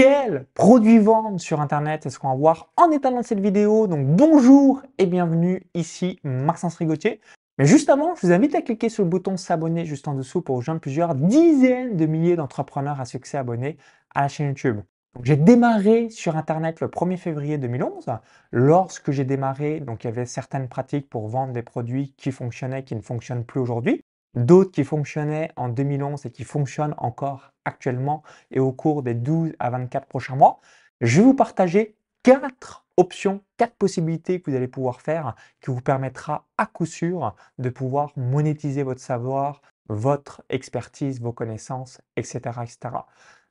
Quel produit vendre sur Internet est-ce qu'on va voir en étalant cette vidéo? Donc bonjour et bienvenue ici Maxence Rigotier. Mais juste avant, je vous invite à cliquer sur le bouton s'abonner juste en dessous pour rejoindre plusieurs dizaines de milliers d'entrepreneurs à succès abonnés à la chaîne YouTube. J'ai démarré sur Internet le 1er février 2011. Lorsque j'ai démarré, donc il y avait certaines pratiques pour vendre des produits qui fonctionnaient, qui ne fonctionnent plus aujourd'hui d'autres qui fonctionnaient en 2011 et qui fonctionnent encore actuellement et au cours des 12 à 24 prochains mois. Je vais vous partager quatre options, quatre possibilités que vous allez pouvoir faire qui vous permettra à coup sûr de pouvoir monétiser votre savoir, votre expertise, vos connaissances, etc. etc.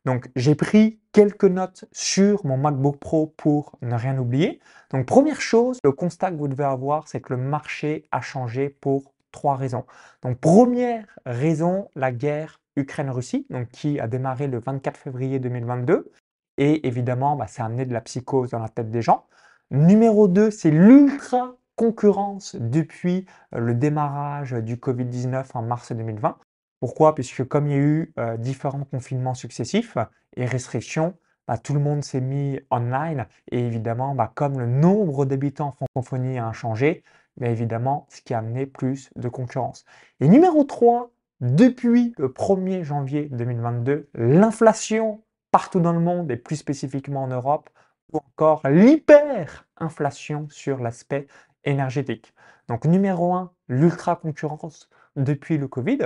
Donc j'ai pris quelques notes sur mon MacBook Pro pour ne rien oublier. Donc première chose, le constat que vous devez avoir, c'est que le marché a changé pour trois raisons. Donc première raison, la guerre Ukraine-Russie, donc qui a démarré le 24 février 2022. Et évidemment, bah, ça a amené de la psychose dans la tête des gens. Numéro 2, c'est l'ultra concurrence depuis euh, le démarrage du Covid-19 en mars 2020. Pourquoi? Puisque comme il y a eu euh, différents confinements successifs et restrictions, bah, tout le monde s'est mis online et évidemment, bah, comme le nombre d'habitants francophonie a changé, mais évidemment, ce qui a amené plus de concurrence. Et numéro 3, depuis le 1er janvier 2022, l'inflation partout dans le monde et plus spécifiquement en Europe, ou encore l'hyperinflation sur l'aspect énergétique. Donc numéro 1, l'ultra-concurrence depuis le Covid.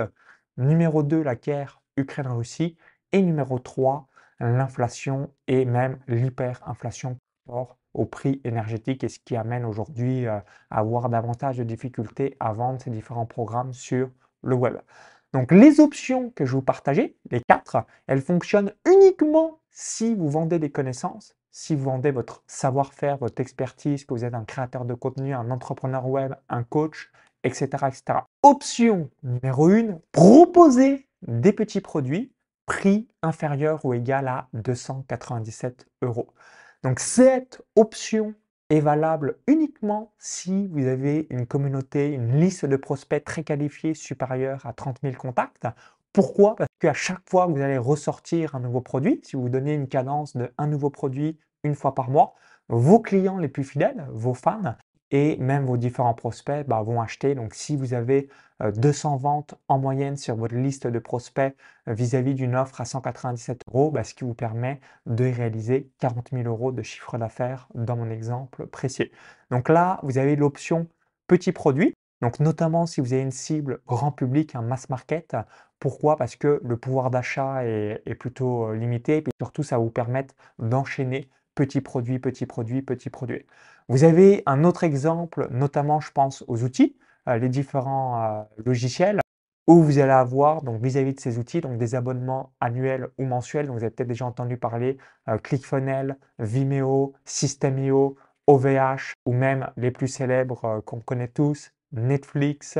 Numéro 2, la guerre Ukraine-Russie. Et numéro 3, l'inflation et même l'hyperinflation au prix énergétique et ce qui amène aujourd'hui euh, à avoir davantage de difficultés à vendre ces différents programmes sur le web. Donc les options que je vous partager, les quatre, elles fonctionnent uniquement si vous vendez des connaissances, si vous vendez votre savoir-faire, votre expertise, que vous êtes un créateur de contenu, un entrepreneur web, un coach, etc. etc. Option numéro une, proposer des petits produits prix inférieur ou égal à 297 euros. Donc cette option est valable uniquement si vous avez une communauté, une liste de prospects très qualifiés supérieure à 30 000 contacts. Pourquoi? Parce qu'à chaque fois que vous allez ressortir un nouveau produit, si vous donnez une cadence de un nouveau produit une fois par mois, vos clients les plus fidèles, vos fans, et même vos différents prospects bah, vont acheter. Donc si vous avez 200 euh, ventes en moyenne sur votre liste de prospects euh, vis-à-vis d'une offre à 197 euros, bah, ce qui vous permet de réaliser 40 000 euros de chiffre d'affaires dans mon exemple précis. Donc là, vous avez l'option petit produit. Donc notamment si vous avez une cible grand public, un mass market. Pourquoi? Parce que le pouvoir d'achat est, plutôt euh, limité et surtout ça va vous permettre d'enchaîner petit produit, petit produit, petit produit. Vous avez un autre exemple, notamment je pense aux outils, euh, les différents euh, logiciels, où vous allez avoir donc vis-à-vis de ces outils donc des abonnements annuels ou mensuels. Donc, vous avez peut-être déjà entendu parler euh, ClickFunnels, Vimeo, System.io, OVH ou même les plus célèbres qu'on connaît tous, Netflix,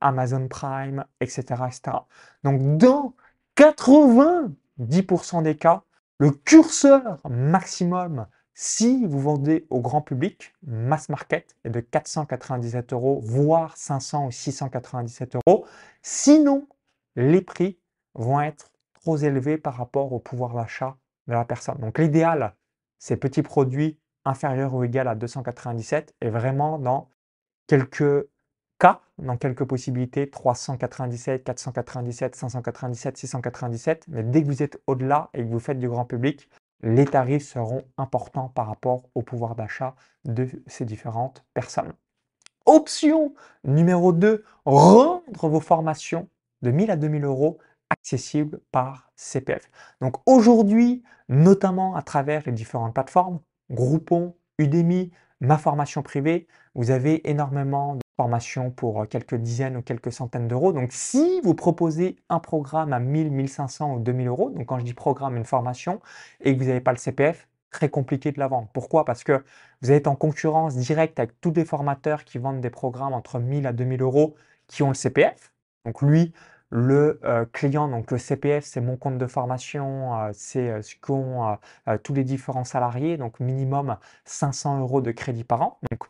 Amazon Prime, etc., etc. Donc dans 90% des cas, le curseur maximum, si vous vendez au grand public, mass market est de 497 euros, voire 500 ou 697 euros. Sinon, les prix vont être trop élevés par rapport au pouvoir d'achat de la personne. Donc l'idéal, c'est petits produits inférieurs ou égal à 297 et vraiment dans quelques cas, dans quelques possibilités, 397, 497, 597, 697. Mais dès que vous êtes au-delà et que vous faites du grand public, les tarifs seront importants par rapport au pouvoir d'achat de ces différentes personnes. Option numéro 2, rendre vos formations de 1000 à 2000 euros accessibles par CPF. Donc aujourd'hui, notamment à travers les différentes plateformes, Groupon, Udemy, ma formation privée, vous avez énormément de formation pour euh, quelques dizaines ou quelques centaines d'euros. Donc si vous proposez un programme à 1000, 1500 ou 2000 euros, donc quand je dis programme, une formation, et que vous n'avez pas le CPF, très compliqué de la vendre. Pourquoi? Parce que vous êtes en concurrence directe avec tous les formateurs qui vendent des programmes entre 1000 à 2000 euros qui ont le CPF. Donc lui, le euh, client, donc le CPF, c'est mon compte de formation, euh, c'est ce qu'ont tous les différents salariés, donc minimum 500 euros de crédit par an. Donc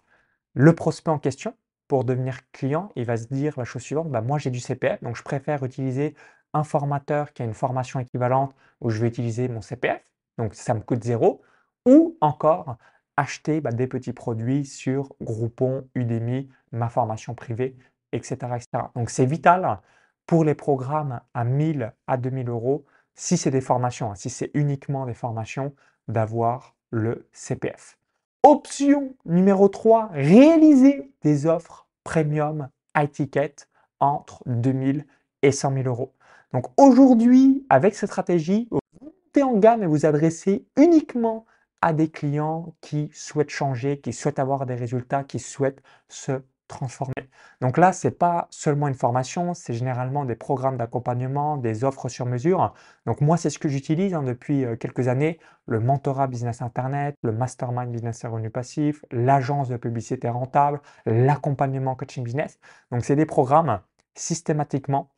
le prospect en question, pour devenir client, il va se dire la chose suivante, bah, moi j'ai du CPF, donc je préfère utiliser un formateur qui a une formation équivalente où je vais utiliser mon CPF. donc ça me coûte zéro, ou encore acheter bah, des petits produits sur Groupon, Udemy, ma formation privée, etc. Donc c'est vital pour les programmes à 1000 à 2000 euros, si c'est des formations, hein, si c'est uniquement des formations, d'avoir le CPF. Option numéro 3, réaliser des offres premium high ticket entre 2000 et 100 000 euros. Donc aujourd'hui, avec cette stratégie, vous montez en gamme et vous adressez uniquement à des clients qui souhaitent changer, qui souhaitent avoir des résultats, qui souhaitent se transformer. Donc là, ce n'est pas seulement une formation, c'est généralement des programmes d'accompagnement, des offres sur mesure. Donc moi, c'est ce que j'utilise hein, depuis euh, quelques années, le mentorat business internet, le mastermind business et passif, l'agence de publicité rentable, l'accompagnement coaching business. Donc c'est des programmes systématiquement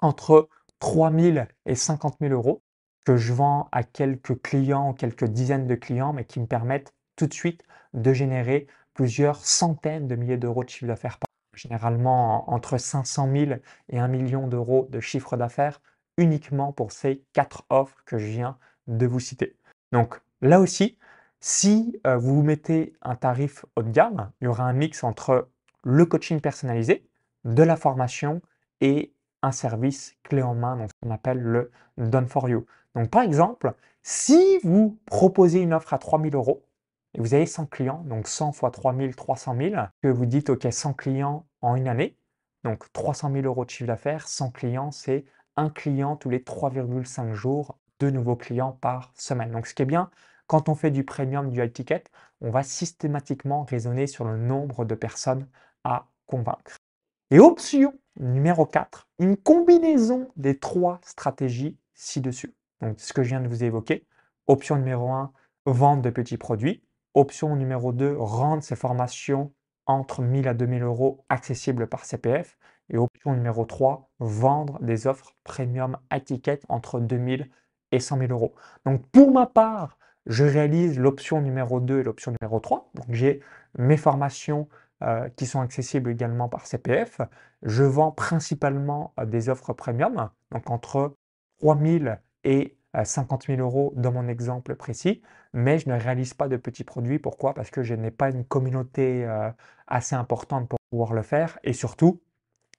entre 3 000 et 50 000 euros que je vends à quelques clients, quelques dizaines de clients, mais qui me permettent tout de suite de générer plusieurs centaines de milliers d'euros de chiffre d'affaires par an, généralement entre 500 000 et 1 million d'euros de chiffre d'affaires uniquement pour ces quatre offres que je viens de vous citer. Donc là aussi, si euh, vous mettez un tarif haut de gamme, il y aura un mix entre le coaching personnalisé, de la formation et un service clé en main, donc ce qu'on appelle le Done for You. Donc par exemple, si vous proposez une offre à 3000 euros, et vous avez 100 clients, donc 100 fois 3000, 300 000, que vous dites, OK, 100 clients en une année, donc 300 000 euros de chiffre d'affaires, 100 clients, c'est un client tous les 3,5 jours, deux nouveaux clients par semaine. Donc ce qui est bien, quand on fait du premium, du high ticket, on va systématiquement raisonner sur le nombre de personnes à convaincre. Et option numéro 4, une combinaison des trois stratégies ci-dessus. Donc ce que je viens de vous évoquer. Option numéro 1, vente de petits produits. Option numéro 2, rendre ces formations entre 1000 à 2000 euros accessibles par CPF. Et option numéro 3, vendre des offres premium à ticket entre 2000 et 100 000 euros. Donc pour ma part, je réalise l'option numéro 2 et l'option numéro 3. Donc j'ai mes formations euh, qui sont accessibles également par CPF. Je vends principalement euh, des offres premium, donc entre 3000 et 50 000 euros dans mon exemple précis, mais je ne réalise pas de petits produits. Pourquoi? Parce que je n'ai pas une communauté euh, assez importante pour pouvoir le faire et surtout,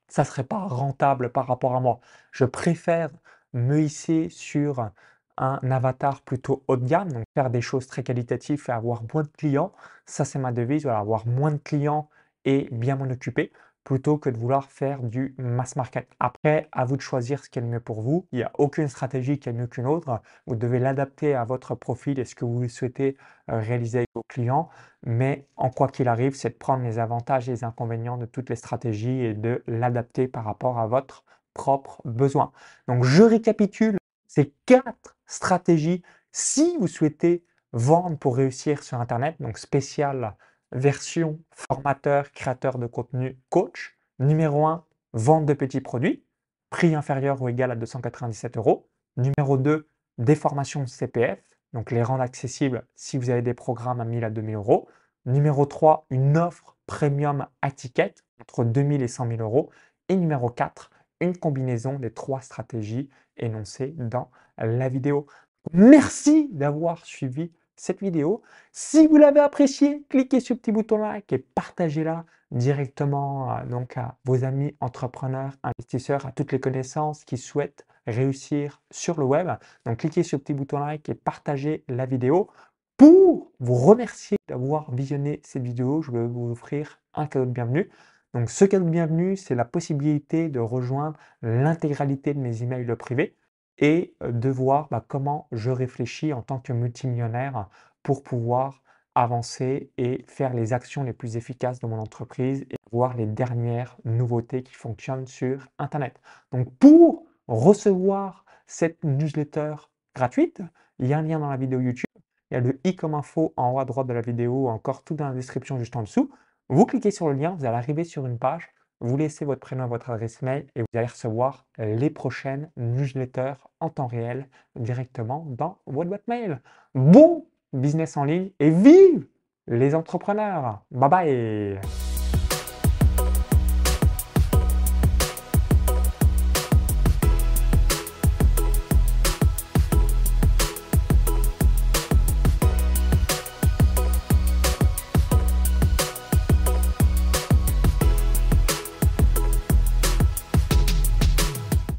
ça ne serait pas rentable par rapport à moi. Je préfère me hisser sur un avatar plutôt haut de gamme, donc faire des choses très qualitatives et avoir moins de clients. Ça, c'est ma devise, avoir moins de clients et bien m'en occuper plutôt que de vouloir faire du mass market. Après, à vous de choisir ce qui est le mieux pour vous. Il n'y a aucune stratégie qui est mieux qu'une autre. Vous devez l'adapter à votre profil et ce que vous souhaitez euh, réaliser avec vos clients. Mais en quoi qu'il arrive, c'est de prendre les avantages et les inconvénients de toutes les stratégies et de l'adapter par rapport à votre propre besoin. Donc, je récapitule ces quatre stratégies si vous souhaitez vendre pour réussir sur Internet, donc spécial version formateur, créateur de contenu, coach. Numéro 1, vente de petits produits, prix inférieur ou égal à 297 euros. Numéro 2, des formations CPF, donc les rendre accessibles si vous avez des programmes à 1000 à 2000 euros. Numéro 3, une offre premium à ticket entre 2000 et 100 000 euros. Et numéro 4, une combinaison des trois stratégies énoncées dans la vidéo. Merci d'avoir suivi cette vidéo. Si vous l'avez appréciée, cliquez sur le petit bouton like et partagez-la directement euh, donc à vos amis entrepreneurs, investisseurs, à toutes les connaissances qui souhaitent réussir sur le web. Donc cliquez sur le petit bouton like et partagez la vidéo. Pour vous remercier d'avoir visionné cette vidéo, je vais vous offrir un cadeau de bienvenue. Donc ce cadeau de bienvenue, c'est la possibilité de rejoindre l'intégralité de mes emails privés et de voir bah, comment je réfléchis en tant que multimillionnaire pour pouvoir avancer et faire les actions les plus efficaces de mon entreprise et voir les dernières nouveautés qui fonctionnent sur Internet. Donc pour recevoir cette newsletter gratuite, il y a un lien dans la vidéo YouTube, il y a le i comme info en haut à droite de la vidéo, encore tout dans la description juste en dessous. Vous cliquez sur le lien, vous allez arriver sur une page vous laissez votre prénom et votre adresse mail et vous allez recevoir les prochaines newsletters en temps réel directement dans votre boîte mail. Bon business en ligne et vive les entrepreneurs. Bye bye